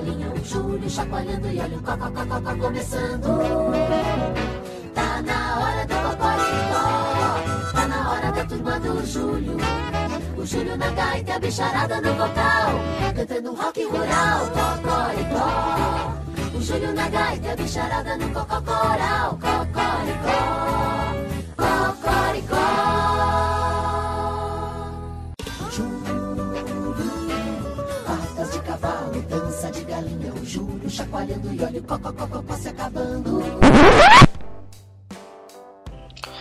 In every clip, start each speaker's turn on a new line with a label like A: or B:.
A: galinha, o Júlio chacoalhando e olha o cocococó começando. Tá na hora do cocoricó, tá na hora da turma do Júlio. O Júlio na gaita a bicharada no vocal, cantando rock rural, cocoricó. O Júlio na gaita a bicharada no cococoral, cocoricó, cocoricó. De galinha, o Júlio chacoalhando e olha o cocococó se acabando.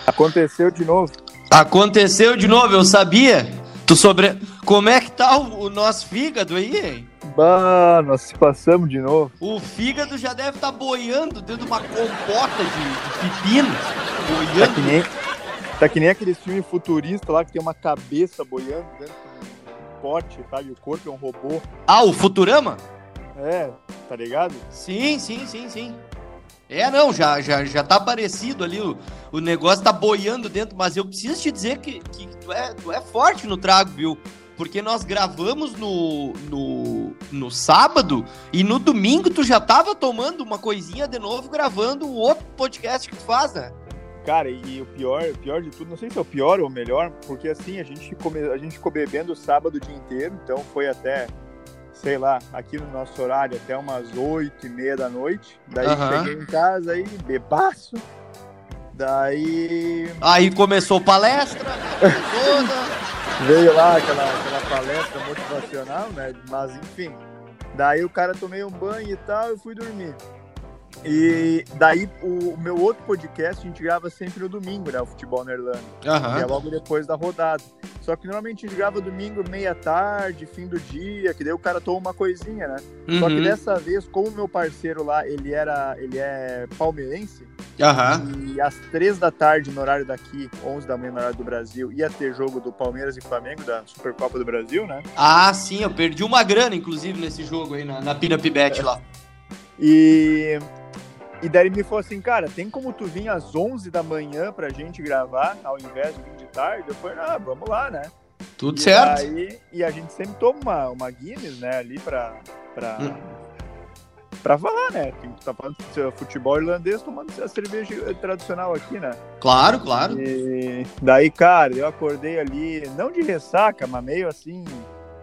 B: Aconteceu de novo.
C: Aconteceu de novo, eu sabia. Tu sobre. Como é que tá o, o nosso fígado aí, hein?
B: Bah, nós se passamos de novo.
C: O fígado já deve estar boiando dentro de uma compota de, de pepino.
B: Tá
C: Boiando.
B: que nem, tá que nem aquele filme futurista lá que tem uma cabeça boiando dentro de um pote, sabe? O corpo é um robô.
C: Ah, o Futurama?
B: É, tá ligado?
C: Sim, sim, sim, sim. É, não, já, já, já tá parecido ali, o, o negócio tá boiando dentro, mas eu preciso te dizer que, que tu, é, tu é forte no trago, viu? Porque nós gravamos no, no, no sábado e no domingo tu já tava tomando uma coisinha de novo, gravando o outro podcast que tu faz, né?
B: Cara, e o pior, o pior de tudo, não sei se é o pior ou o melhor, porque assim, a gente, come, a gente ficou bebendo o sábado o dia inteiro, então foi até, sei lá, aqui no nosso horário, até umas oito e meia da noite. Daí
C: Aham.
B: cheguei em casa aí, bebaço. Daí
C: Aí começou palestra, toda.
B: veio lá aquela, aquela palestra motivacional, né? Mas enfim. Daí o cara tomei um banho e tal e fui dormir. E daí o, meu outro podcast a gente grava sempre no domingo, né? O Futebol na Irlanda. Que é logo depois da rodada. Só que normalmente a gente grava domingo, meia tarde, fim do dia, que daí o cara toma uma coisinha, né? Só que
C: Uhum.
B: dessa vez, como o meu parceiro lá, ele era, ele é palmeirense,
C: Aham.
B: e às três da tarde no horário daqui, 11 da manhã no horário do Brasil, ia ter jogo do Palmeiras e Flamengo da Supercopa do Brasil, né?
C: Ah, sim, eu perdi uma grana, inclusive, nesse jogo aí, na, na Pinup Bet lá.
B: E e daí ele me falou assim, cara, tem como tu vir às 11 da manhã pra gente gravar, ao invés de vir de tarde? Eu falei, ah, vamos lá, né?
C: Tudo
B: E
C: certo.
B: daí- e a gente sempre toma uma, uma Guinness, né, ali pra. pra...
C: Hum.
B: Pra falar, né? Que tá falando de futebol irlandês tomando a cerveja tradicional aqui, né?
C: Claro, claro.
B: E daí, cara, eu acordei ali, não de ressaca, mas meio assim,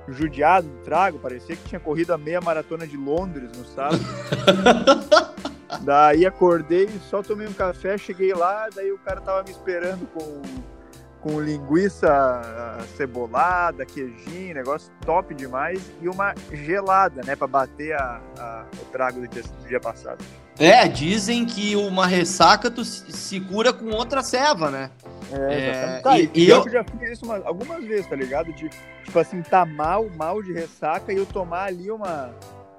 B: judiado do trago. Parecia que tinha corrido a meia maratona de Londres no sábado. daí acordei, só tomei um café, cheguei lá, daí o cara tava me esperando com, com linguiça cebolada, queijinho, negócio top demais, e uma gelada, né, pra bater a, a- o trago do dia, do dia passado.
C: É, dizem que uma ressaca tu se cura com outra ceva, né? É.
B: Cara,
C: e-
B: e,
C: e
B: eu...
C: eu-
B: já fiz isso uma- algumas vezes, tá ligado? De, tipo assim, tá mal, mal de ressaca e eu tomar ali uma,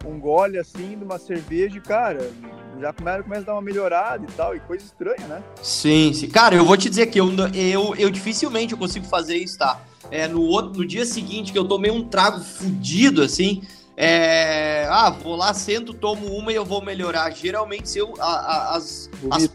B: um gole assim de uma cerveja e, cara, já começa, começa a dar uma melhorada e tal, e coisa estranha, né?
C: Sim, sim. Cara, eu vou te dizer que eu, eu, eu dificilmente eu consigo fazer isso, tá? É, no, outro, no dia seguinte que eu tomei um trago fudido, assim, é... Ah, vou lá, sento, tomo uma e eu vou melhorar. Geralmente, se eu... a- a- as, as,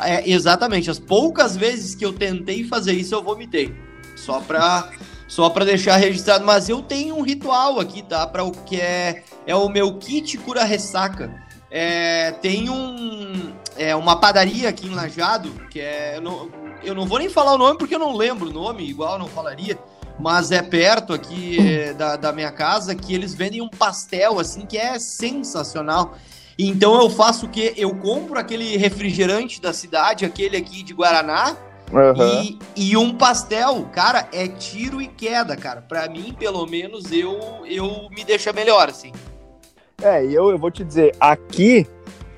C: é, exatamente, as poucas vezes que eu tentei fazer isso, eu vomitei. Só pra, só pra deixar registrado. Mas eu tenho um ritual aqui, tá? Pra o que é... É o meu kit cura-ressaca. É, tem um, é, uma padaria aqui em Lajado, que é. Eu não, eu não vou nem falar o nome porque eu não lembro o nome, igual eu não falaria. Mas é perto aqui é, da, da minha casa que eles vendem um pastel, assim, que é sensacional. Então eu faço o quê? Eu compro aquele refrigerante da cidade, aquele aqui de Guaraná,
B: Aham.
C: e, e um pastel, cara, é tiro e queda, cara. Pra mim, pelo menos, eu, eu me deixa melhor, assim.
B: É, e eu, eu vou te dizer, aqui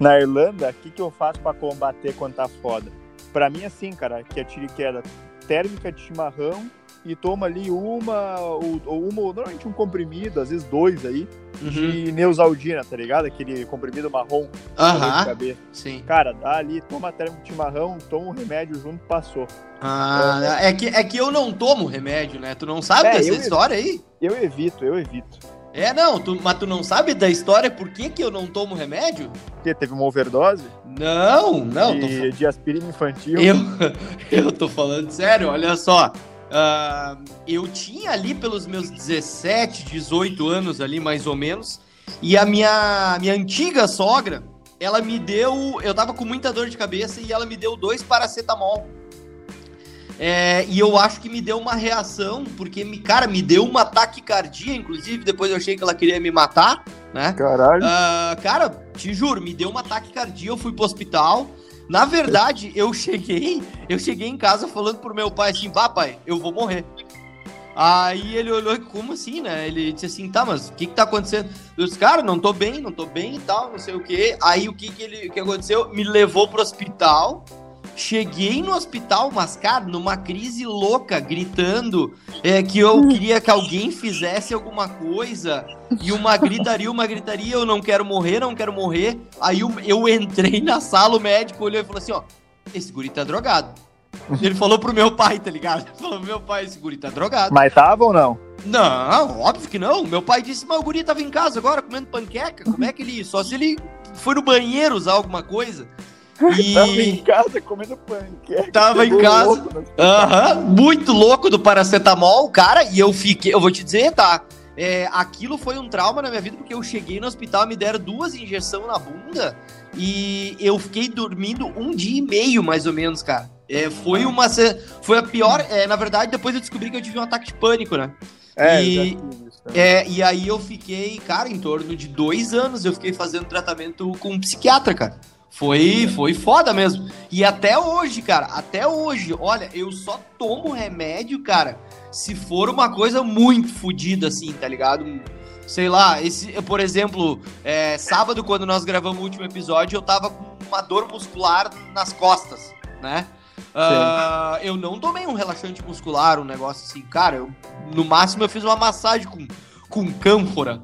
B: na Irlanda, o que, que eu faço pra combater quando tá foda? Pra mim, assim, cara, que é tiro e queda térmica de chimarrão e toma ali uma ou, ou uma, normalmente um comprimido, às vezes dois aí,
C: Uhum.
B: de Neusaldina, tá ligado? Aquele comprimido marrom dor de
C: sim.
B: Cara, dá ali, toma térmico de chimarrão, toma um remédio junto, passou.
C: Ah, é que, é que eu não tomo remédio, né? Tu não sabe
B: É,
C: dessa história aí?
B: Eu evito, eu evito.
C: É, não, tu- mas tu não sabe da história por que, que eu não tomo remédio?
B: Porque teve uma overdose
C: Não, não, tô,
B: de, de aspirina infantil.
C: Eu, eu tô falando sério, olha só. Ah, eu tinha ali pelos meus 17, 18 anos ali, mais ou menos, E a minha, minha antiga sogra, ela me deu. Eu tava com muita dor de cabeça e ela me deu dois paracetamol. É, e eu acho que me deu uma reação, porque, me, cara, me deu uma taquicardia, inclusive, depois eu achei que ela queria me matar, né?
B: Caralho.
C: Uh, cara, te juro, me deu uma taquicardia, eu fui pro hospital. Na verdade, eu cheguei, eu cheguei em casa falando pro meu pai assim, bah, pai, eu vou morrer. Aí ele olhou, como assim, né? Ele disse assim, tá, mas o que que tá acontecendo? Eu disse, cara, não tô bem, não tô bem e tal, não sei o quê. Aí o que que ele, o que aconteceu? Me levou pro hospital, Cheguei no hospital, mas, cara, numa crise louca, gritando é, que eu queria que alguém fizesse alguma coisa. E uma gritaria, uma gritaria, eu não quero morrer, não quero morrer. Aí eu, eu entrei na sala, o médico olhou e falou assim: ó, esse guri tá drogado. Ele falou pro meu pai, tá ligado? Ele falou: meu pai, esse guri tá drogado.
B: Mas tava ou não?
C: Não, óbvio que não. Meu pai disse: mas o guri tava em casa agora comendo panqueca. Como é que ele. Só se ele foi no banheiro usar alguma coisa.
B: E... Tava em casa comendo panqueca.
C: Tava em casa. Aham, uhum, muito louco do paracetamol, cara. E eu fiquei, eu vou te dizer, tá? É, aquilo foi um trauma na minha vida, porque eu cheguei no hospital, me deram duas injeções na bunda e eu fiquei dormindo um dia e meio, mais ou menos, cara. É, foi uma. Foi a pior. É, na verdade, depois eu descobri que eu tive um ataque de pânico, né?
B: É,
C: e, é, e aí eu fiquei, cara, em torno de dois anos eu fiquei fazendo tratamento com um psiquiatra, cara. Foi, foi foda mesmo. E até hoje, cara, até hoje, olha, eu só tomo remédio, cara, se for uma coisa muito fodida, assim, tá ligado? Sei lá, esse, por exemplo, é, sábado, quando nós gravamos o último episódio, eu tava com uma dor muscular nas costas, né? Uh, eu não tomei um relaxante muscular, um negócio assim, cara. Eu, no máximo eu fiz uma massagem com, com cânfora,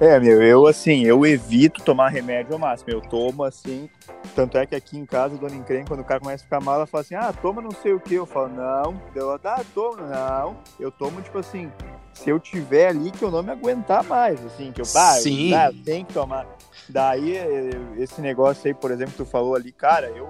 B: é, meu, eu assim, eu evito tomar remédio ao máximo. Eu tomo assim. Tanto é que aqui em casa, dona Encrenca, quando o cara começa a ficar mal, ela fala assim: ah, toma não sei o que. Eu falo, não. Eu, ah, toma, não. Eu tomo, tipo assim, se eu tiver ali que eu não me aguentar mais, assim, que eu, bah,
C: Sim.
B: Eu, ah, tem que tomar. Daí, esse negócio aí, por exemplo, que tu falou ali, cara, eu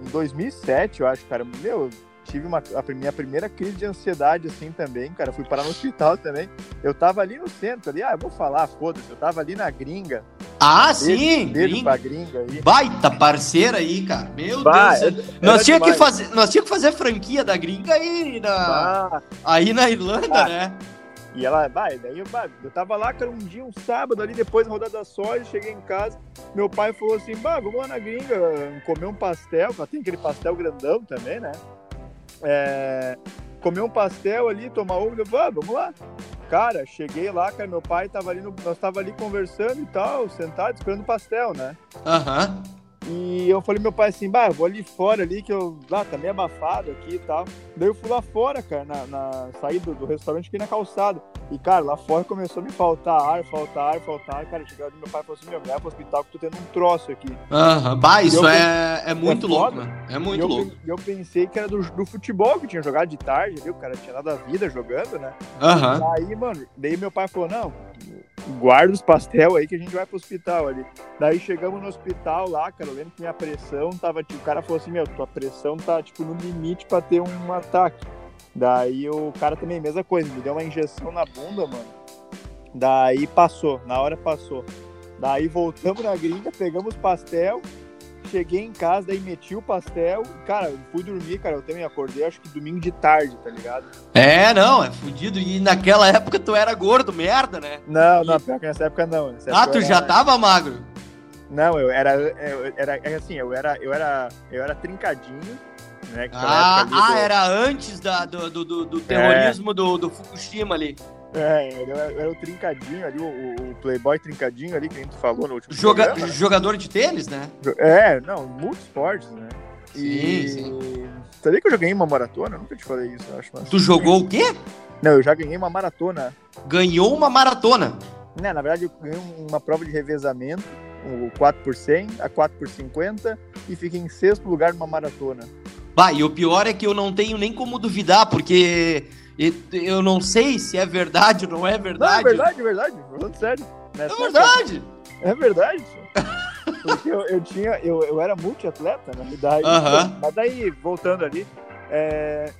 B: em 2007, eu acho, cara, meu, tive uma, a minha primeira crise de ansiedade assim também, cara. Fui parar no hospital também. Eu tava ali no centro, ali, ah, eu vou falar, foda-se. Eu tava ali na gringa.
C: Ah, sim!
B: Beijo gringa. pra gringa aí.
C: Baita parceira aí, cara. Meu bah, Deus. Era, nós tinha que fazer, nós tinha que fazer franquia da gringa aí na, aí na Irlanda, né?
B: E ela, vai, daí eu, bah, eu tava lá, cara, um dia, um sábado ali, depois da rodada sóis, cheguei em casa, meu pai falou assim, bah, vamos lá na gringa comer um pastel, tem aquele pastel grandão também, né? É, comer um pastel ali, tomar ovo, ah, vamos lá. Cara, cheguei lá, cara, meu pai tava ali, no, nós tava ali conversando e tal, sentado, esperando pastel, né?
C: Aham. Uhum.
B: E eu falei meu pai assim, bah, vou ali fora ali, que eu, lá, tá meio abafado aqui e tal. Daí eu fui lá fora, cara, na, na saída do, do restaurante aqui na calçada. E, cara, lá fora começou a me faltar ar, faltar ar, faltar ar. Cara, cheguei ali, meu pai falou assim, meu, vai pro hospital que tô tendo um troço aqui.
C: Aham, bah, isso é, é muito é louco, né? É muito
B: e eu,
C: louco.
B: Eu pensei que era do, do futebol, que tinha jogado de tarde, viu? O cara tinha nada a vida jogando, né?
C: Aham.
B: Aí, mano, daí meu pai falou, não, guarda os pastel aí que a gente vai pro hospital ali. Daí chegamos no hospital lá, cara, eu lembro que minha pressão tava, tipo, o cara falou assim, meu, tua pressão tá, tipo, no limite pra ter um ataque. Daí o cara também, mesma coisa, me deu uma injeção na bunda, mano. Daí passou, na hora passou. Daí voltamos na gringa, pegamos pastel, Cheguei em casa, daí meti o pastel. Cara, fui dormir, cara. Eu também acordei, acho que domingo de tarde, tá ligado?
C: É, não, é fudido. E naquela época tu era gordo, merda, né?
B: Não, não, pior que nessa época não. Nessa
C: ah,
B: época
C: tu era... já tava magro?
B: Não, eu era, eu era, é assim, eu era, eu era, eu era trincadinho. Né,
C: ah, ah do... era antes da, do, do, do terrorismo é. do, do Fukushima ali.
B: É, era, era o trincadinho ali, o, o, Playboy trincadinho ali que a gente falou no último
C: Joga
B: programa,
C: né? Jogador de tênis, né?
B: É, não, multisportes, né?
C: Sim, e... sim.
B: Sabia que eu já ganhei uma maratona? nunca te falei isso, acho. Mas...
C: Tu jogou o quê?
B: Não, eu já ganhei uma maratona.
C: Ganhou uma maratona?
B: Né, na verdade, eu ganhei uma prova de revezamento, o 4 por 100, a 4 por 50 e fiquei em sexto lugar numa maratona.
C: Bah, e o pior é que eu não tenho nem como duvidar, porque eu não sei se é verdade ou não é verdade.
B: Não, é verdade, é verdade. Falando sério.
C: É verdade.
B: É verdade. Porque eu, eu, tinha, eu, eu era multiatleta, na verdade.
C: Uh -huh.
B: Mas daí, voltando ali, é...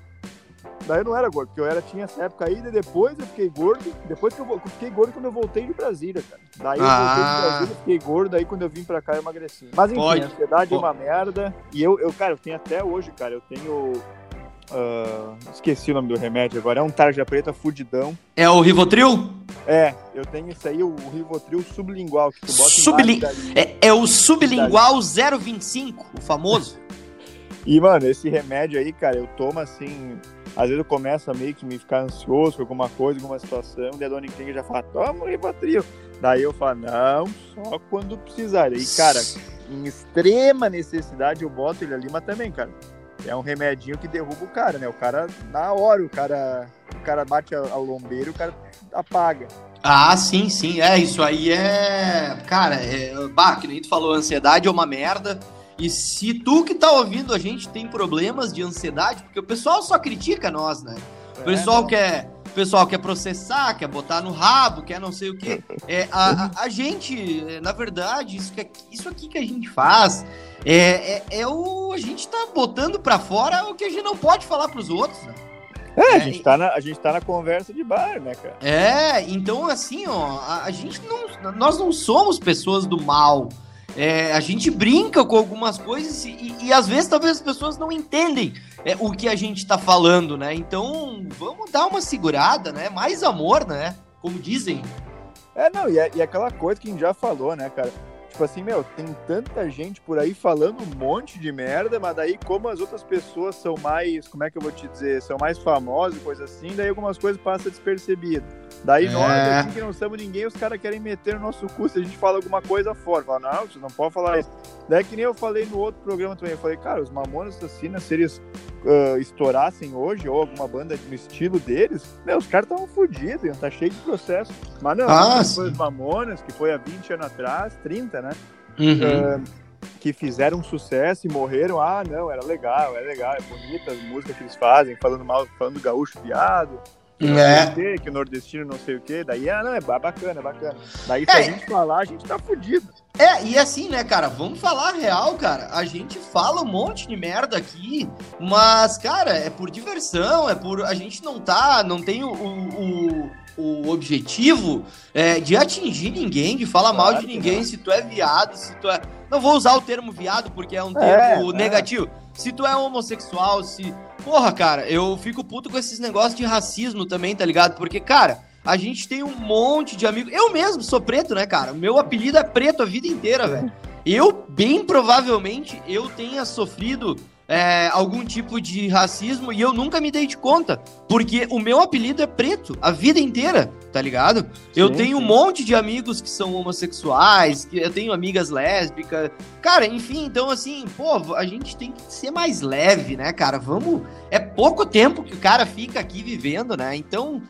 B: Daí eu não era gordo, porque eu era, tinha essa época aí, e depois eu fiquei gordo. Depois que eu, eu fiquei gordo quando eu voltei de Brasília, cara. Daí eu voltei de
C: Ah.
B: Brasília, fiquei gordo, aí quando eu vim pra cá eu emagreci. Mas enfim,
C: Pode.
B: a ansiedade é
C: Pô.
B: uma merda. E eu, eu, cara, eu tenho até hoje, cara, eu tenho. Ah, esqueci o nome do remédio agora, é um tarja preta fudidão.
C: É o Rivotril?
B: É, eu tenho isso aí, o, Rivotril sublingual, que tu bota
C: Subli-. É, é o sublingual 025, o famoso.
B: E, mano, esse remédio aí, cara, eu tomo assim. Às vezes eu começo a meio que me ficar ansioso com alguma coisa, alguma situação, e a dona Clínica já fala, toma o Rivotril. Daí eu falo, não, só quando precisar. Aí, cara, em extrema necessidade eu boto ele ali, mas também, cara. É um remedinho que derruba o cara, né? O cara, na hora, o cara, o cara bate a, a lombeira e o cara apaga.
C: Ah, sim, sim. É, isso aí é. Cara, é. Bah, que nem tu falou, ansiedade é uma merda. E se tu que tá ouvindo a gente tem problemas de ansiedade, porque o pessoal só critica nós, né? O pessoal
B: É,
C: quer. O pessoal quer processar, quer botar no rabo, quer não sei o quê. É, a, a, a gente, é, na verdade, isso, que, isso aqui que a gente faz é, é, é o. A gente tá botando pra fora o que a gente não pode falar pros outros, né?
B: É, a
C: É,
B: gente, tá na, a gente tá na conversa de bar, né, cara?
C: É, então assim, ó, a, a gente não. Nós não somos pessoas do mal. É, a gente brinca com algumas coisas e, e às vezes talvez as pessoas não entendem é, o que a gente tá falando, né? Então vamos dar uma segurada, né? Mais amor, né? Como dizem.
B: É, não, e é, e é aquela coisa que a gente já falou, né, cara? Tipo assim, meu, tem tanta gente por aí falando um monte de merda, mas daí como as outras pessoas são mais, como é que eu vou te dizer, são mais famosas e coisa assim, daí algumas coisas passam despercebidas. Daí
C: É.
B: nós, assim, que não somos ninguém, os caras querem meter no nosso cu se a gente fala alguma coisa fora. Fala, não, você não pode falar isso. Daí que nem eu falei no outro programa também, eu falei, cara, os Mamonas Assassinas, se eles ah, estourassem hoje, ou alguma banda no estilo deles, meu, os caras estavam fodidos, iam tá cheio de processo. Mas não,
C: Ah,
B: foi os Mamonas, que foi há 20 anos atrás, 30, né?
C: Uhum.
B: ah, que fizeram sucesso e morreram. Ah, não, era legal, é legal, é bonita as músicas que eles fazem, falando mal, falando do gaúcho viado. Que não
C: É.
B: sei quê, que o nordestino não sei o quê. Daí, ah, não, é ba- bacana, é bacana. Daí, se
C: É.
B: a gente falar, a gente tá fudido.
C: É, e assim, né, cara, vamos falar a real, cara. A gente fala um monte de merda aqui, mas, cara, é por diversão, é por. A gente não tá, não tem o, o, o objetivo é, de atingir ninguém, de falar mal
B: Claro
C: de
B: que
C: ninguém,
B: não.
C: se tu é viado, se tu é. Não vou usar o termo viado porque é um
B: É,
C: termo
B: é.
C: negativo. Se tu é homossexual, se. Porra, cara, eu fico puto com esses negócios de racismo também, tá ligado? Porque, cara, a gente tem um monte de amigos. Eu mesmo sou preto, né, cara? Meu apelido é preto a vida inteira, velho. Eu, bem provavelmente, eu tenha sofrido é, algum tipo de racismo e eu nunca me dei de conta. Porque o meu apelido é preto a vida inteira, tá ligado? eu
B: Sim,
C: tenho um
B: sim.
C: monte de amigos que são homossexuais, que eu tenho amigas lésbicas. Cara, enfim, então assim, pô, a gente tem que ser mais leve, né, cara? Vamos. É pouco tempo que o cara fica aqui vivendo, né? Então.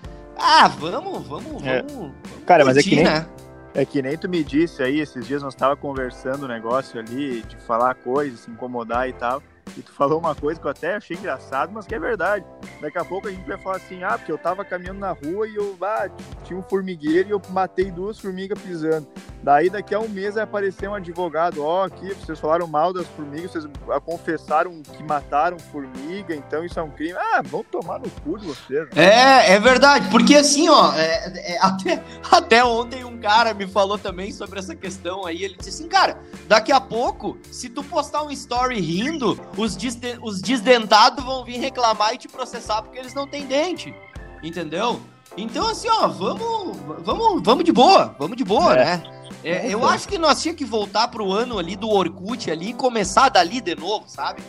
C: Ah, vamos, vamos,
B: É.
C: vamos. vamos
B: Cara, mas é que
C: curtir,
B: nem-
C: né?
B: É que nem tu me disse aí, esses dias nós tava conversando um negócio ali, de falar coisas, se incomodar e tal. E tu falou uma coisa que eu até achei engraçado, mas que é verdade. Daqui a pouco a gente vai falar assim, ah, porque eu tava caminhando na rua e eu ah, tinha um formigueiro e eu matei duas formigas pisando. Daí daqui a um mês vai aparecer um advogado, ó, aqui, vocês falaram mal das formigas, vocês confessaram que mataram formiga, então isso é um crime. Ah, vão tomar no cu de vocês.
C: É, é verdade, porque assim, ó, é- é- até, até ontem um cara me falou também sobre essa questão aí, ele disse assim, cara, daqui a pouco, se tu postar um story rindo, os, desde- os desdentados vão vir reclamar e te processar porque eles não têm dente, entendeu? Então assim, ó, vamos, vamos, vamos de boa, vamos de boa,
B: É.
C: né? É, eu
B: É.
C: acho que nós tínhamos que voltar pro ano ali do Orkut ali e começar dali de novo, sabe?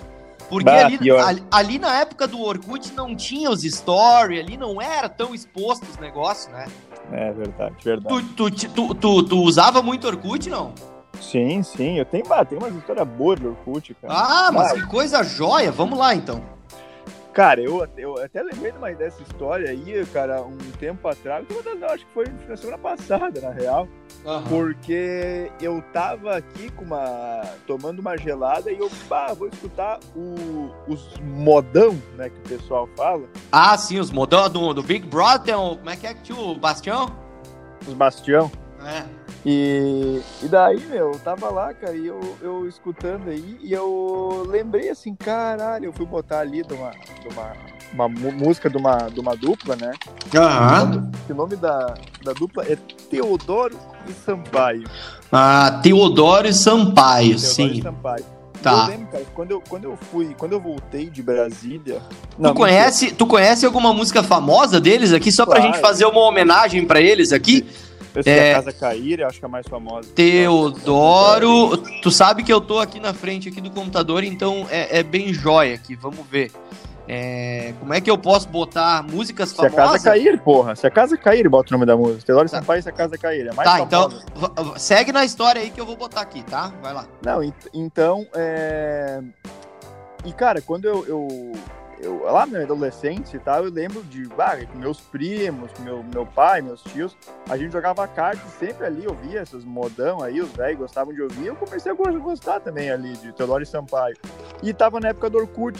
C: Porque
B: Bah,
C: ali, ali, ali na época do Orkut não tinha os stories, ali não era tão exposto os negócios, né?
B: É verdade, verdade.
C: Tu, tu, tu, tu, tu usava muito Orkut, não?
B: Sim, sim, eu tenho, bah, tem umas histórias boas de Orkut, cara.
C: Ah, mas
B: Ah.
C: que coisa joia! Vamos lá, então.
B: Cara, eu, eu até lembrei de uma dessa história aí, cara, um tempo atrás. Eu acho que foi na semana passada, na real. Porque eu tava aqui com uma. tomando uma gelada e eu, bah, vou escutar o, os modão, né, que o pessoal fala.
C: Ah, sim, os modão do, do Big Brother, como é que é que tinha o Bastião?
B: Os Bastião.
C: É.
B: E, e daí, meu, eu tava lá, cara, e eu, eu escutando aí, e eu lembrei assim, caralho, eu fui botar ali de uma, de uma uma música de uma, de uma dupla, né?
C: Aham.
B: O nome da, da dupla é Teodoro e Sampaio.
C: Ah, Teodoro e Sampaio,
B: Teodoro
C: sim.
B: e Sampaio.
C: Tá.
B: Eu lembro, cara, quando eu, quando eu fui, quando eu voltei de Brasília.
C: Tu conhece, tu conhece alguma música famosa deles aqui, só pra
B: Claro.
C: gente fazer uma homenagem pra eles aqui?
B: Eu sei
C: É.
B: a Casa Cair, eu acho que é a mais famosa.
C: Teodoro, tu sabe que eu tô aqui na frente aqui do computador, então é, é bem jóia aqui, vamos ver. É, como é que eu posso botar músicas
B: Se a Casa
C: famosas?
B: Cair, porra. Se a Casa Cair, bota o nome da música. Teodoro
C: Tá.
B: Sampaio, se a Casa Cair. É mais
C: Tá, então
B: famosa.
C: v- segue na história aí que eu vou botar aqui, tá? Vai lá.
B: Não, ent- então, é... E, cara, quando eu, eu, eu- Lá na adolescência e tal, eu lembro de... Ah, com meus primos, com meu, meu pai, meus tios, a gente jogava cartas e sempre ali, ouvia esses modão aí, os velhos gostavam de ouvir, eu comecei a go- gostar também ali de Teodoro e Sampaio. E tava na época do Orkut.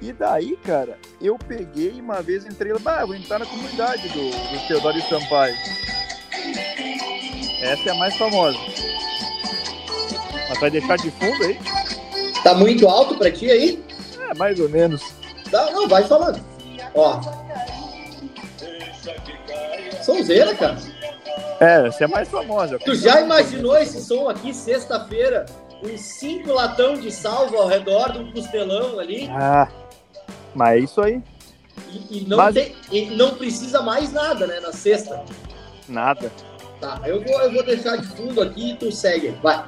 B: E daí, cara, eu peguei uma vez, entrei lá, ah, vou entrar na comunidade do, do Teodoro e Sampaio. Essa é a mais famosa. Mas vai deixar de fundo aí?
D: Tá muito alto pra ti aí?
B: É, mais ou menos.
D: Não, não, vai falando. Ó. Sonzeira, cara.
B: É, essa é mais famosa.
D: Tu já imaginou esse som aqui sexta-feira? Uns cinco latão de salva ao redor de um costelão ali
B: Ah, mas é isso aí.
D: e, e não,
B: Mas-
D: tem, e não precisa mais nada, né? Na sexta.
B: Nada.
D: Tá, eu vou, eu vou deixar de fundo aqui e tu segue. Vai.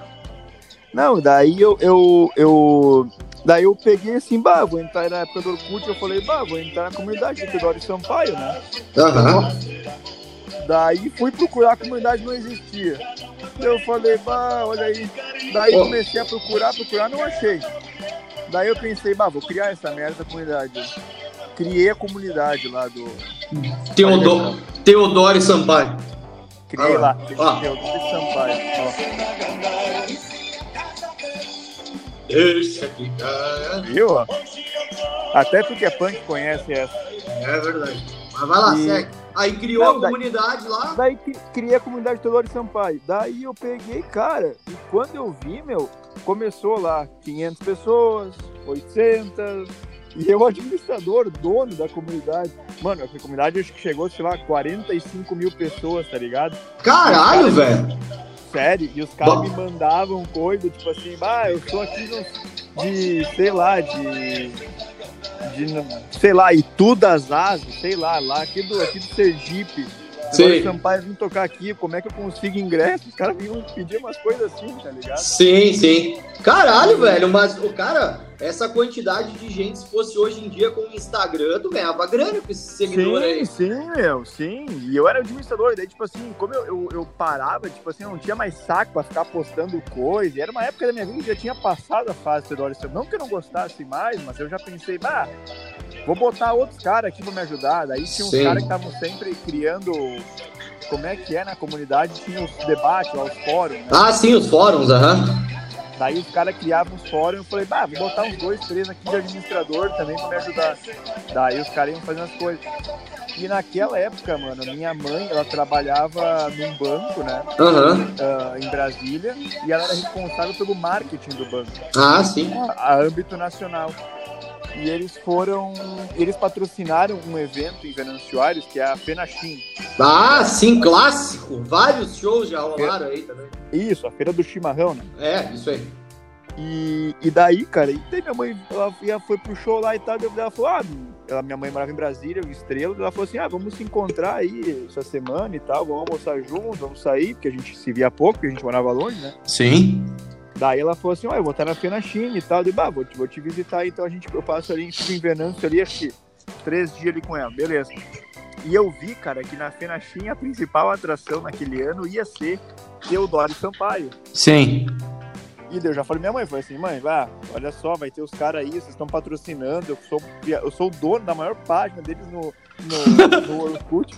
B: Não, daí eu, eu, eu. Daí eu peguei assim, bah, vou entrar na época do Orkut, eu falei, bah, vou entrar na comunidade do Teodoro e Sampaio, né?
D: Aham.
B: Daí fui procurar, a comunidade não existia. Eu falei, bah, olha aí. Daí
D: Ó.
B: comecei a procurar, procurar, não achei. Daí eu pensei, bah, vou criar essa merda da comunidade. Criei a comunidade lá do.
D: Teodoro, Teodoro e Sampaio.
B: Criei
D: Ah,
B: lá.
D: ó.
B: Teodoro e Sampaio. Ó.
D: Deixa cara.
B: Viu? Até tu que é punk conhece essa.
D: É verdade. Mas vai lá,
B: E-
D: segue. Aí criou
B: Não,
D: a
B: daí-
D: comunidade lá.
B: Daí cri- criei a comunidade e Sampaio. Daí eu peguei, cara, e quando eu vi, meu, começou lá 500 pessoas, 800, e eu administrador, dono da comunidade. Mano, a comunidade acho que chegou, sei lá, 45 mil pessoas, tá ligado?
D: Caralho, velho.
B: Sério, e os caras me mandavam coisa, tipo assim, ah, eu sou aqui no, de, sei lá, de, de, sei lá, Itu das Asas, sei lá, lá aqui do, aqui do Sergipe.
D: Sim.
B: Sampaio vim tocar aqui, como é que eu consigo ingresso? Os caras vinham pedir umas coisas assim, tá ligado?
D: Sim, sim. Caralho, velho, mas o cara, essa quantidade de gente, se fosse hoje em dia com o Instagram, tu ganhava grana com esse seguidor
B: Sim,
D: aí.
B: sim, meu, sim. E eu era administrador, daí, tipo assim, como eu, eu, eu parava, tipo assim, eu não tinha mais saco pra ficar postando coisa. E era uma época da minha vida que já tinha passado a fase do Teodoro e Sampaio. Não que eu não gostasse mais, mas eu já pensei, bah, vou botar outros caras aqui pra me ajudar. Daí tinha uns caras que estavam sempre criando. Como é que é na comunidade? Tinha os debates, lá, os fóruns, né?
D: Ah, sim, os fóruns, aham.
B: Daí os caras criavam uns fóruns, eu falei, bah, vou botar uns dois, três aqui de administrador também pra me ajudar. Daí os caras iam fazendo as coisas. E naquela época, mano, minha mãe, ela trabalhava num banco, né,
D: Aham.
B: ah, em Brasília, e ela era responsável pelo marketing do banco,
D: Ah, sim.
B: a, a âmbito nacional. E eles foram, eles patrocinaram um evento em Venâncio que é a Fenachim.
D: Ah, sim, clássico. Vários shows já rolaram aí também.
B: Isso, a Feira do Chimarrão, né?
D: É, isso aí.
B: E, e daí, cara, e daí minha mãe ela, ela foi pro show lá e tal, daí ela falou, ah, ela, minha mãe morava em Brasília, em Estrela, ela falou assim, ah, vamos se encontrar aí essa semana e tal, vamos almoçar juntos, vamos sair, porque a gente se via pouco, porque a gente morava longe, né?
C: Sim.
B: Daí ela falou assim, ó, eu vou estar na Fena China e tal, eu bah, vou te, vou te visitar, então a gente, eu passo ali, fico em Venâncio ali, acho que três dias ali com ela, beleza. E eu vi, cara, que na Fena China a principal atração naquele ano ia ser Teodoro Sampaio.
C: Sim.
B: E eu já falei minha mãe, falei assim, mãe, vá, olha só, vai ter os caras aí, vocês estão patrocinando, eu sou, eu sou o dono da maior página deles no, no, no Orkut.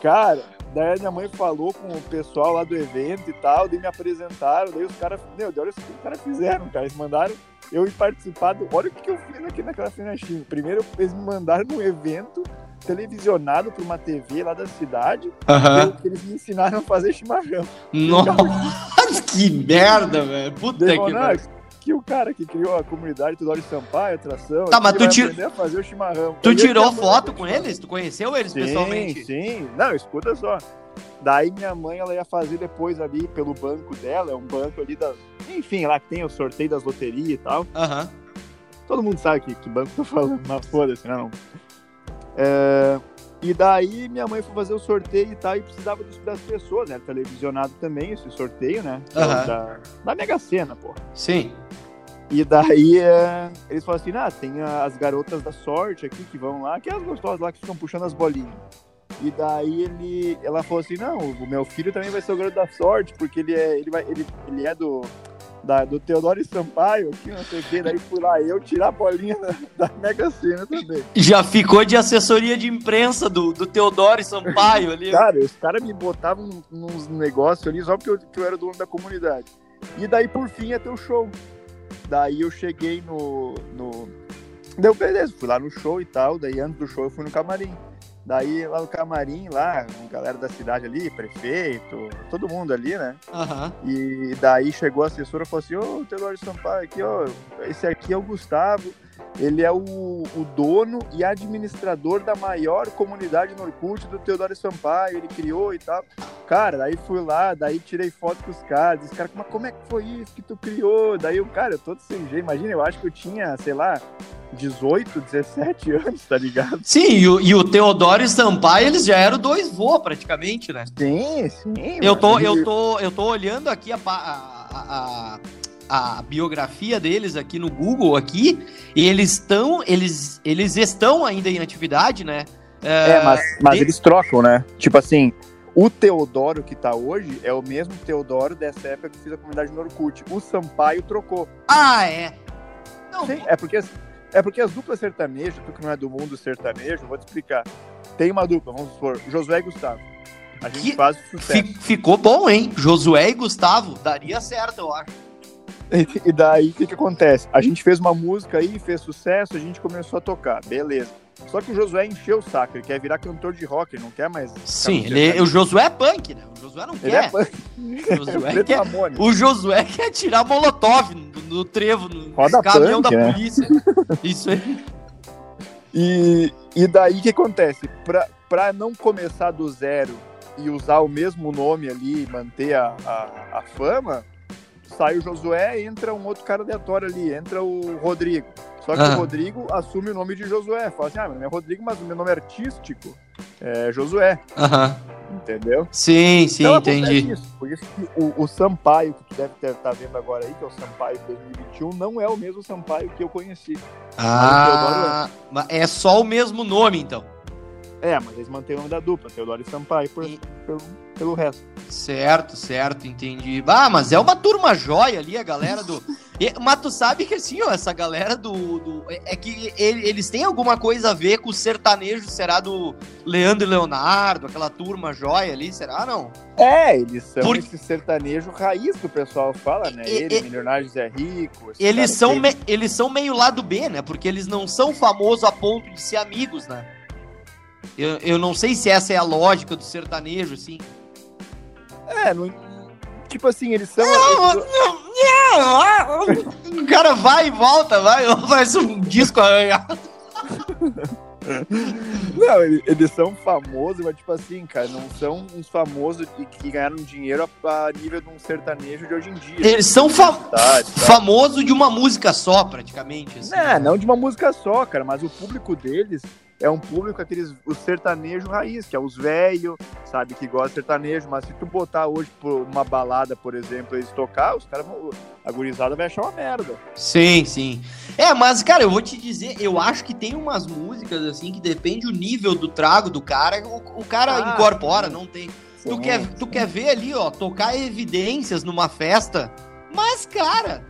B: Cara, daí a minha mãe falou com o pessoal lá do evento e tal, daí me apresentaram, daí os caras, meu Deus, olha o que os caras fizeram, cara, eles mandaram eu ir participar do, olha o que, eu fiz aqui naquela Finachinha. Primeiro, eles me mandaram num evento televisionado por uma TV lá da cidade, que eles me ensinaram a fazer chimarrão.
C: Nossa, que merda, velho. Puta que
B: "Não,
C: pariu.
B: aqui o cara que criou a comunidade Teodoro Sampaio, atração.
C: Tá, mas tu tira-
B: fazer o chimarrão.
C: Tu tirou foto com eles? Tu conheceu eles
B: Sim,
C: pessoalmente?
B: sim. Não, escuta só. Daí minha mãe, ela ia fazer depois ali pelo banco dela, é um banco ali das... Enfim, lá que tem o sorteio das loterias e tal.
C: Aham.
B: Todo mundo sabe que, que banco eu tô falando, mas foda-se, né? Não. É, e daí minha mãe foi fazer o sorteio e tal, e precisava das pessoas, né? Televisionado também esse sorteio, né?
C: Aham.
B: Da, da Mega Sena, pô.
C: Sim.
B: E daí é, eles falam assim, ah, tem as garotas da sorte aqui que vão lá, que é as gostosas lá que ficam puxando as bolinhas. E daí ele, ela falou assim, não, o meu filho também vai ser o garoto da sorte, porque ele é, ele vai, ele, ele é do, da, do Teodoro Sampaio, aqui, não sei o quê. Daí fui lá eu tirar a bolinha da, da Mega Sena também.
C: Já ficou de assessoria de imprensa do, do Teodoro Sampaio ali.
B: Cara, os caras me botavam nos negócios ali só porque eu, que eu era dono da comunidade. E daí, por fim, ia ter o show. Daí eu cheguei no. no... Deu beleza, fui lá no show e tal. Daí antes do show eu fui no camarim. Daí lá no camarim, lá, a galera da cidade ali, prefeito, todo mundo ali, né?
C: Aham.
B: E daí chegou a assessora e falou assim: Ô, Teodoro Sampaio, aqui, ó, esse aqui é o Gustavo. Ele é o, o dono e administrador da maior comunidade no Orkut do Teodoro Sampaio. Ele criou e tal. Cara, daí fui lá, daí tirei foto com os caras. Os caras, mas como é que foi isso que tu criou? Daí eu, cara, eu todo sem jeito. Imagina, eu acho que eu tinha, sei lá, 18, 17 anos, tá ligado?
C: Sim, e o, e o Teodoro e Sampaio, eles já eram dois vô, praticamente, né?
B: Sim, sim.
C: Eu tô, eu tô, eu tô olhando aqui a, a, a, a biografia deles aqui no Google aqui, e eles estão, eles, eles estão ainda em atividade, né?
B: É, mas, mas
C: de-
B: eles trocam, né? Tipo assim, o Teodoro que tá hoje é o mesmo Teodoro dessa época que fez a comunidade no Orkut. O Sampaio trocou.
C: Ah, é. Não,
B: Sim, é porque, é porque as duplas sertanejas, tu que não é do mundo sertanejo, vou te explicar. Tem uma dupla, vamos supor, Josué e Gustavo. A gente
C: Que-
B: faz sucesso.
C: fi- ficou bom, hein? Josué e Gustavo, daria certo, eu acho.
B: E daí, o que que acontece? A gente fez uma música aí, fez sucesso, a gente começou a tocar, beleza. Só que o Josué encheu o saco, ele quer virar cantor de rock, ele não quer mais...
C: Sim, ele,
B: sertanejo.
C: o Josué é punk, né? O Josué não
B: Ele
C: quer.
B: é punk,
C: O Josué
B: Preto
C: quer. O Josué quer tirar molotov no, trevo, no
B: Roda
C: caminhão
B: punk,
C: da
B: né?
C: polícia. Isso aí.
B: E, e daí o que acontece? Pra, pra não começar do zero e usar o mesmo nome ali e manter a, a, a fama, sai o Josué entra um outro cara aleatório ali, entra o Rodrigo. Só que
C: Ah.
B: o Rodrigo assume o nome de Josué. Fala assim, ah, meu nome é Rodrigo, mas o meu nome artístico é Josué,
C: Aham.
B: entendeu?
C: Sim, sim,
B: Então,
C: entendi.
B: Isso. Por isso que o, o Sampaio, que tu deve estar vendo agora aí, que é o Sampaio de 2021, não é o mesmo Sampaio que eu conheci.
C: Ah, é só o mesmo nome, então.
B: É, mas eles mantêm o nome da dupla, Teodoro e Sampaio, por,
C: E-
B: pelo, pelo resto.
C: Certo, certo, entendi. Ah, mas é uma turma jóia ali, a galera do. E- mas tu sabe que assim, ó, essa galera do. do- é é que ele- eles têm alguma coisa a ver com o sertanejo, será do Leandro e Leonardo, aquela turma jóia ali, será não?
B: É, eles são
C: Por-
B: esse sertanejo raiz que o pessoal fala, né?
C: E-
B: Ele,
C: e-
B: Milionário Rico.
C: Eles são, me- eles são meio lado B, né? Porque eles não são famosos a ponto de ser amigos, né? Eu, eu não sei se essa é a lógica do sertanejo, assim.
B: É, não- tipo assim, eles são. eles-
C: O cara vai e volta, vai, faz um disco arranhado.
B: não, eles, são famosos, mas tipo assim, cara, não são uns famosos que, que ganharam dinheiro a, a nível de um sertanejo de hoje em dia.
C: Eles são fa
B: Tá, tá.
C: famosos de uma música só, praticamente. assim.
B: É, não de uma música só, cara, mas o público deles é um público aqueles o sertanejo raiz, que é os velhos, sabe, que gosta de sertanejo, mas se tu botar hoje por uma balada, por exemplo, eles tocar, os caras vão. A gurizada vai achar uma merda.
C: Sim, sim. É, mas, cara, eu vou te dizer, eu acho que tem umas músicas, assim, que depende o nível do trago do cara, o, o cara
B: Ah,
C: incorpora,
B: sim.
C: não tem. Tu
B: Sim,
C: quer, tu quer ver ali, ó, tocar evidências numa festa, mas, cara,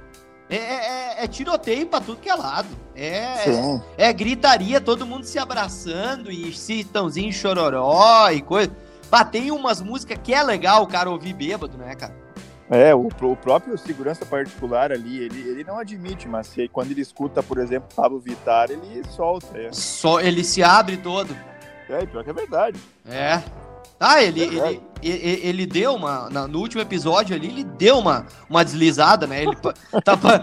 C: é, é- é tiroteio pra tudo que é lado. É,
B: Sim.
C: é gritaria, todo mundo se abraçando e citãozinho chororó e coisa. Bah, tem umas músicas que é legal o cara ouvir bêbado, né, cara?
B: É, o, o próprio segurança particular ali, ele, ele não admite, mas se, quando ele escuta, por exemplo, Pablo Vittar, ele solta. É,
C: Só ele se abre todo.
B: é pior que é verdade.
C: É. Ah, ele, ele, ele, ele deu uma. na- no último episódio ali, ele deu uma, uma deslizada, né? Ele, tá,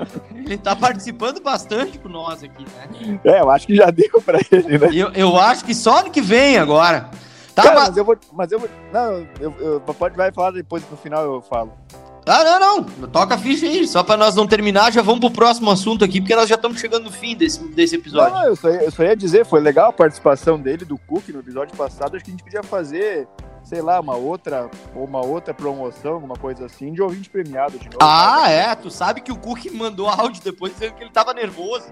C: ele tá participando bastante com nós aqui, né?
B: É, eu acho que já deu pra ele, né?
C: Eu, eu acho que só ano que vem agora. Tá,
B: Cara,
C: mas-
B: mas eu vou. Mas eu vou. Não, eu, eu, pode vai falar depois no final eu falo.
C: Ah, não, não. Toca a ficha aí. Só pra nós não terminar, já vamos pro próximo assunto aqui, porque nós já estamos chegando no fim desse, desse episódio.
B: Não, eu só, ia, eu só ia dizer, foi legal a participação dele, do Cook, no episódio passado. Acho que a gente podia fazer, sei lá, uma outra, uma outra promoção, alguma coisa assim, de ouvinte premiado de novo.
C: Ah, é. Tu sabe que o Cook mandou áudio depois dizendo que ele tava nervoso.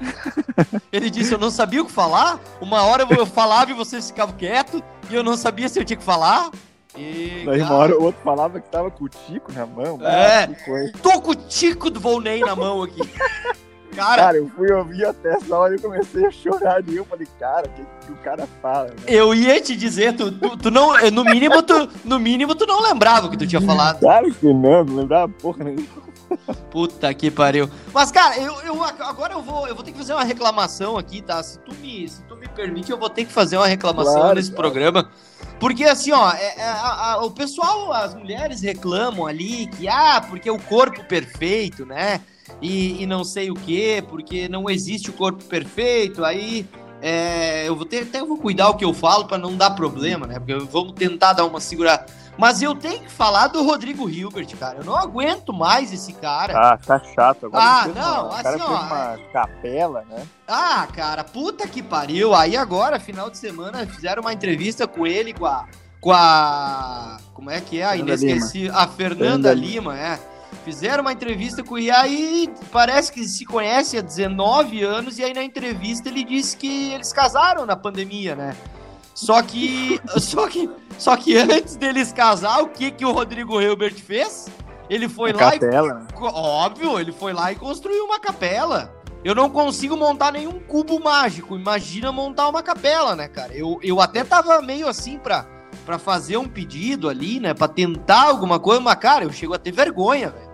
C: Ele disse: Eu não sabia o que falar. Uma hora eu falava e vocês ficavam quietos. E eu não sabia se eu tinha que falar. E,
B: Daí uma
C: cara,
B: hora o outro falava que tava com o Tico na mão.
C: É.
B: Ah, coisa.
C: Tô com o tico do Volney na mão aqui. Cara,
B: Cara, eu fui ouvir até essa hora e eu comecei a chorar. E eu falei, cara, o que, que o cara fala? Né?
C: eu ia te dizer, tu, tu, tu não. No mínimo, tu, no mínimo, tu não lembrava o que tu tinha falado.
B: Claro que não, não lembrava porra nenhuma.
C: Puta que pariu. Mas, cara, eu, eu agora eu vou, eu vou ter que fazer uma reclamação aqui, tá? Se tu me, se tu me permite, eu vou ter que fazer uma reclamação
B: Claro,
C: nesse
B: claro.
C: programa. Porque, assim, ó, é- é- a- a- o pessoal, as mulheres reclamam ali que, ah, porque o corpo perfeito, né? E, e não sei o quê, porque não existe o corpo perfeito. Aí é, eu vou ter, até vou cuidar o que eu falo pra não dar problema, né? Porque vamos tentar dar uma segurada. Mas eu tenho que falar do Rodrigo Hilbert, cara. Eu não aguento mais esse cara.
B: Ah, tá chato. Agora
C: Ah, não,
B: uma, cara
C: assim,
B: fez
C: ó,
B: uma capela, né?
C: Ah, cara, puta que pariu. Aí agora, final de semana, fizeram uma entrevista com ele, com a. Com a. Como é que é? A
B: Fernanda
C: inesquecível. A Fernanda
B: Fernanda
C: Lima, é. Fizeram uma entrevista com ele, aí parece que se conhece há 19 anos, e aí na entrevista ele disse que eles casaram na pandemia, né? Só que. Só que. Só que antes deles casar, o que, que o Rodrigo Hilbert fez? Ele foi
B: A
C: lá e
B: capela.
C: Co- Óbvio, ele foi lá e construiu uma capela. Eu não consigo montar nenhum cubo mágico. Imagina montar uma capela, né, cara? Eu, eu até tava meio assim pra, pra fazer um pedido ali, né? Pra tentar alguma coisa, mas, cara, eu chego a ter vergonha, velho.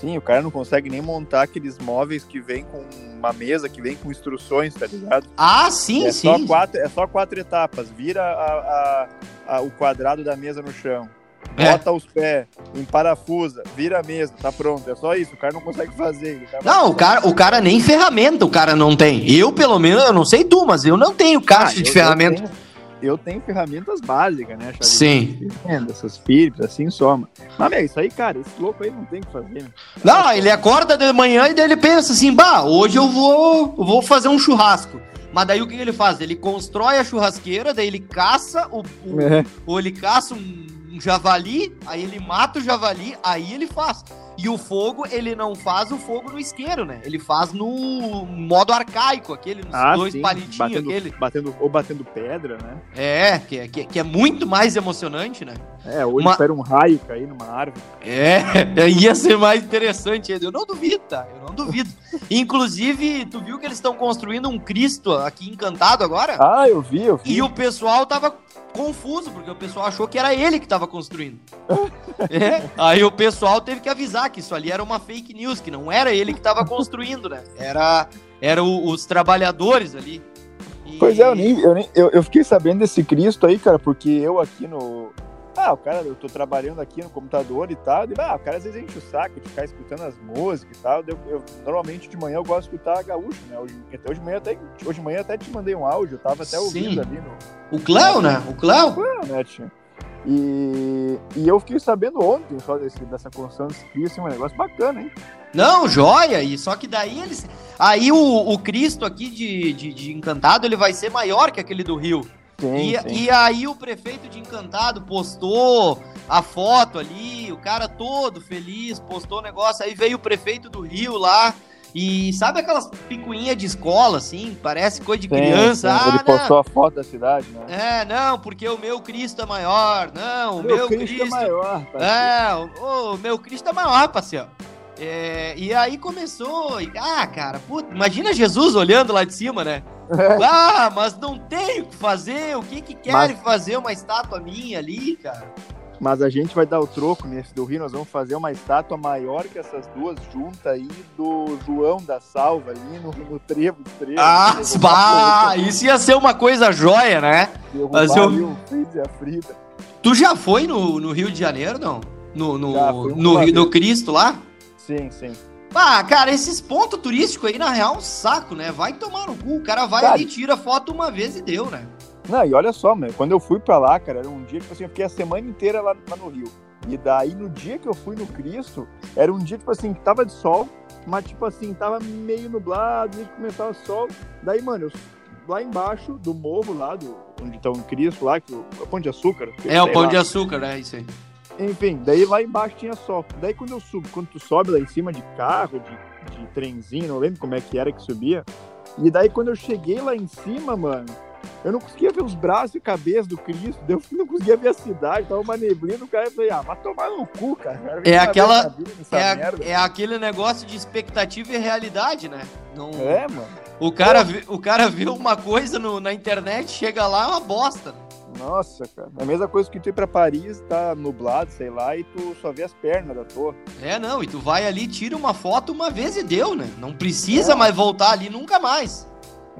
B: Sim, o cara não consegue nem montar aqueles móveis que vem com uma mesa, que vem com instruções, tá ligado?
C: Ah, sim,
B: é,
C: sim.
B: Só quatro, é só quatro etapas. Vira a- a- a- o quadrado da mesa no chão.
C: É.
B: Bota os pés, emparafusa, vira a mesa, tá pronto. É só isso, o cara não consegue fazer. O cara
C: Não, o cara, o cara nem ferramenta o cara não tem. Eu, pelo menos, eu não sei tu, mas eu não tenho
B: Ah,
C: caixa
B: eu-
C: de ferramenta.
B: Eu tenho ferramentas básicas, né?
C: Sim.
B: Essas Philips, assim, soma. Mas, meu, isso aí, cara, esse louco aí não tem o que fazer, né?
C: Não, ele acorda de manhã e daí ele pensa assim, bah, hoje eu vou, vou fazer um churrasco. Mas daí o que ele faz? Ele constrói a churrasqueira, daí ele caça o, o-
B: É.
C: ou ele caça um, um javali, aí ele mata o javali, aí ele faz. E o fogo, ele não faz o fogo no isqueiro, né? Ele faz no modo arcaico, aquele, nos
B: Ah,
C: dois
B: sim,
C: palitinhos,
B: batendo,
C: aquele.
B: batendo Ou batendo pedra, né?
C: É, que, é- que, que é muito mais emocionante, né?
B: É, hoje
C: Uma-
B: espera um raio cair numa árvore.
C: É, ia ser mais interessante. Eu não duvido, tá? Eu não duvido. Inclusive, tu viu que eles estão construindo um Cristo aqui encantado agora?
B: Ah, eu vi, eu vi.
C: E o pessoal tava confuso, porque o pessoal achou que era ele que tava construindo. É, aí o pessoal teve que avisar que isso ali era uma fake news, que não era ele que tava construindo, né? Era, era o- os trabalhadores ali. E-
B: Pois é, eu, nem, eu, nem- eu, eu fiquei sabendo desse Cristo aí, cara, porque eu aqui no. Ah, o cara, eu tô trabalhando aqui no computador e tal. E, ah, o cara às vezes enche o saco de ficar escutando as músicas e tal. Eu, eu- normalmente de manhã eu gosto de escutar gaúcho, né? Hoje, até hoje de manhã até, hoje de manhã até te mandei um áudio, eu tava até
C: Sim.
B: ouvindo ali no,
C: O Cléo, né? O Cléo?
B: Não, né, tio? E, e eu fiquei sabendo ontem só desse, dessa construção desse Cristo, um negócio bacana, hein?
C: Não, joia! E só que daí eles. Aí o, o Cristo aqui de, de, de Encantado ele vai ser maior que aquele do Rio.
B: Sim,
C: E,
B: sim.
C: e aí o prefeito de Encantado postou a foto ali, o cara todo feliz, postou o negócio, aí veio o prefeito do Rio lá. E sabe aquelas picuinhas de escola, assim? Parece coisa de
B: Sim,
C: criança.
B: sim.
C: Ah,
B: Ele
C: não.
B: postou a foto da cidade, né?
C: É, não, porque o meu Cristo é maior. Não, o meu, Cristo.
B: é maior. parceiro.
C: É, o, o meu Cristo é maior, parceiro. É, e aí começou. e- ah, cara, puta, imagina Jesus olhando lá de cima, né? Ah, mas não tem o que fazer. O que que querem fazer uma estátua minha ali, cara?
B: Mas a gente vai dar o troco nesse do Rio, nós vamos fazer uma estátua maior que essas duas juntas aí do João da Salva ali no, no trevo dos trevos.
C: Ah, bah, isso ia ser uma coisa joia, né?
B: derrubar
C: mas eu-
B: o e a Frida.
C: Tu já foi no, no Rio de Janeiro, não? No, no,
B: Já,
C: no Rio do. Cristo lá?
B: Sim, sim.
C: Ah, cara, esses pontos turísticos aí, na real, é um saco, né? Vai tomar no cu. O cara vai
B: Cara.
C: ali, tira foto uma vez e deu, né?
B: Não, e olha só, mano, quando eu fui pra lá, cara, era um dia que tipo assim, eu fiquei a semana inteira lá, lá no Rio. E daí, no dia que eu fui no Cristo, era um dia, tipo assim, que tava de sol, mas, tipo assim, tava meio nublado, que começava sol. Daí, mano, eu, lá embaixo do morro, lá, do, onde tá o Cristo, lá, que o, é o Pão de Açúcar.
C: É o pão
B: lá.
C: de açúcar, né? Isso aí.
B: Enfim, daí lá embaixo tinha sol. Daí quando eu subo, quando tu sobe lá em cima de carro, de, de trenzinho, não lembro como é que era que subia. E daí quando eu cheguei lá em cima, mano, eu não conseguia ver os braços e cabeça do Cristo, eu não conseguia ver a cidade, tava uma neblina, o cara eu falei, ah, vai tomar no cu, cara.
C: É aquela- É,
B: merda.
C: é aquele negócio de expectativa e realidade, né? Não,
B: É, mano.
C: o, cara vê, o cara vê uma coisa no- na internet, chega lá, é uma bosta.
B: Nossa, cara. É a mesma coisa que tu ir pra Paris, tá nublado, sei lá, e tu só vê as pernas da torre.
C: É, não, e tu vai ali, tira uma foto uma vez e deu, né? Não precisa
B: É.
C: mais voltar ali nunca mais.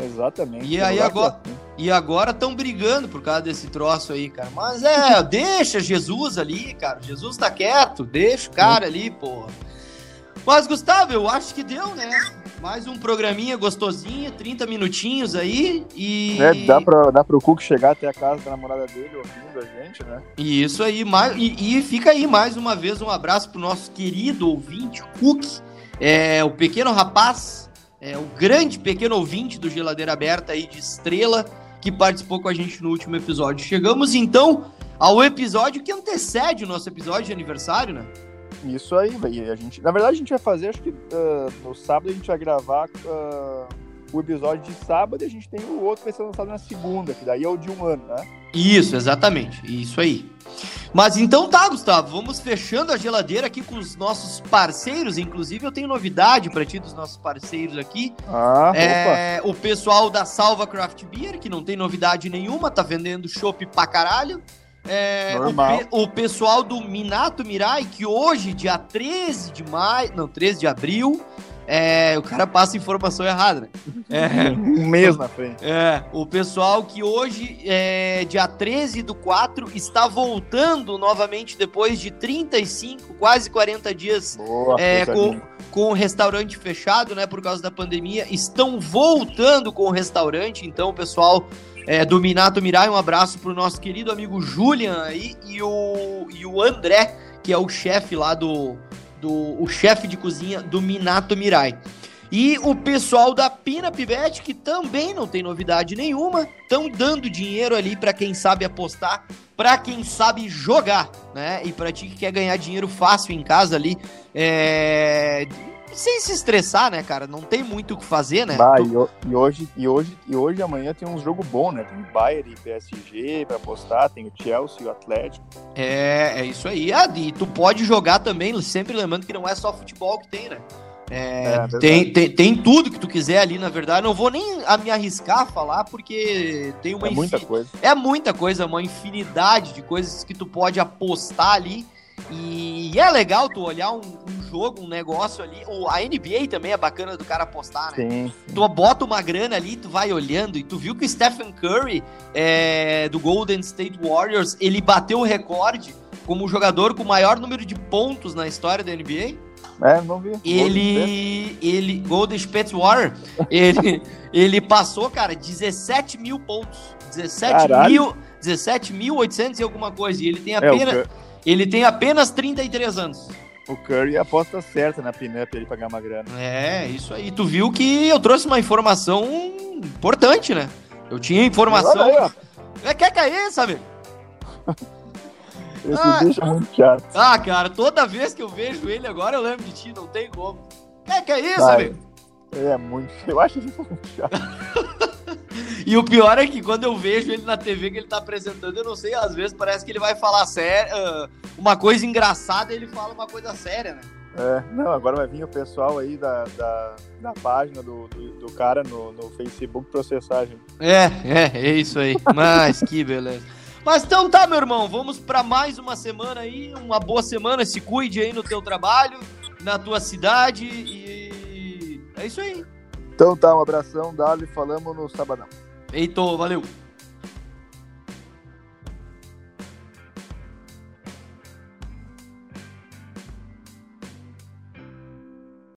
B: Exatamente.
C: E aí agora- E agora estão brigando por causa desse troço aí, cara. Mas é, deixa Jesus ali, cara. Jesus tá quieto, deixa o cara ali, porra. Mas, Gustavo, eu acho que deu, né? Mais um programinha gostosinho, 30 minutinhos aí. E.
B: É, dá, pra, dá pro Cook chegar até a casa da namorada dele ouvindo a gente, né?
C: E isso aí, mais, e, e fica aí mais uma vez um abraço pro nosso querido ouvinte, Cook, é, o pequeno rapaz, é, o grande pequeno ouvinte do Geladeira Aberta aí de Estrela, que participou com a gente no último episódio. Chegamos então ao episódio que antecede o nosso episódio de aniversário, né?
B: Isso aí, velho. A gente, na verdade, a gente vai fazer, acho que ah, no sábado a gente vai gravar ah, o episódio de sábado e a gente tem o outro que vai ser lançado na segunda, que daí é o de um ano, né?
C: Isso, exatamente. Isso aí. Mas então tá, Gustavo, vamos fechando a geladeira aqui com os nossos parceiros. Inclusive, eu tenho novidade pra ti dos nossos parceiros aqui.
B: Ah, opa.
C: É, o pessoal da Salva Craft Beer, que não tem novidade nenhuma, tá vendendo chopp pra caralho. É, o, o pessoal do Minato Mirai, que hoje, dia 13 de maio, não, 13 de abril, é, o cara passa informação errada, né? É,
B: Um mês na frente.
C: é, o pessoal que hoje, é, dia 13 do 4, está voltando novamente depois de 35, quase 40 dias
B: Boa,
C: É, com- com o restaurante fechado, né, por causa da pandemia, estão voltando com o restaurante. Então, pessoal é, do Minato Mirai, um abraço pro nosso querido amigo Julian aí e o, e o André, que é o chefe lá do, do o chefe de cozinha do Minato Mirai. E o pessoal da Pina Pibet, que também não tem novidade nenhuma, estão dando dinheiro ali para quem sabe apostar, para quem sabe jogar, né? E para ti que quer ganhar dinheiro fácil em casa ali, é, sem se estressar, né, cara? Não tem muito o que fazer, né?
B: Bah,
C: Tu-
B: e, ho- hoje, e, hoje, e hoje amanhã tem uns jogos bons, né? Tem Bayern e PSG pra apostar, tem o Chelsea e o Atlético.
C: É, é isso aí. Ah, e tu pode jogar também, sempre lembrando que não é só futebol que tem, né? É,
B: É, verdade.
C: tem, tem, tem tudo que tu quiser ali, na verdade. Não vou nem a me arriscar a falar, porque tem uma
B: É muita coisa.
C: É muita coisa, uma infinidade de coisas que tu pode apostar ali. E é legal tu olhar um, um jogo, um negócio ali. O, a NBA também é bacana do cara apostar, né?
B: Sim.
C: Tu bota uma grana ali, tu vai olhando, e tu viu que o Stephen Curry, é, do Golden State Warriors, ele bateu o recorde como o jogador com o maior número de pontos na história da NBA.
B: É, não vi.
C: Ele, ele, Golden State Warrior, ele, ele passou, cara, 17 mil pontos. 17
B: Caralho.
C: mil, 17.800 e alguma coisa. E ele tem
B: É,
C: apenas,
B: Cur-
C: ele tem apenas 33 anos.
B: o Curry aposta certa na pinup ali pra ganhar uma grana.
C: É, isso aí. Tu viu que eu trouxe uma informação importante, né? Eu tinha informação.
B: Aí, ó.
C: É, quer cair, sabe?
B: Esse
C: Ah.
B: deixa muito chato.
C: Ah, cara, toda vez que eu vejo ele agora eu lembro de ti, não tem como. É que é isso,
B: Vai.
C: amigo?
B: Ele é muito. Eu acho ele muito chato.
C: E o pior é que quando eu vejo ele na TV que ele tá apresentando, eu não sei, às vezes parece que ele vai falar sério, ah, uma coisa engraçada e ele fala uma coisa séria, né?
B: É, não, agora vai vir o pessoal aí da, da, da página do, do, do cara no, no Facebook processar gente.
C: É, é, é isso aí. Mas que beleza. Mas então tá, meu irmão, vamos para mais uma semana aí, uma boa semana, se cuide aí no teu trabalho, na tua cidade e é isso aí.
B: Então tá, um abração, Dali, falamos no sabadão.
C: Heitor, valeu.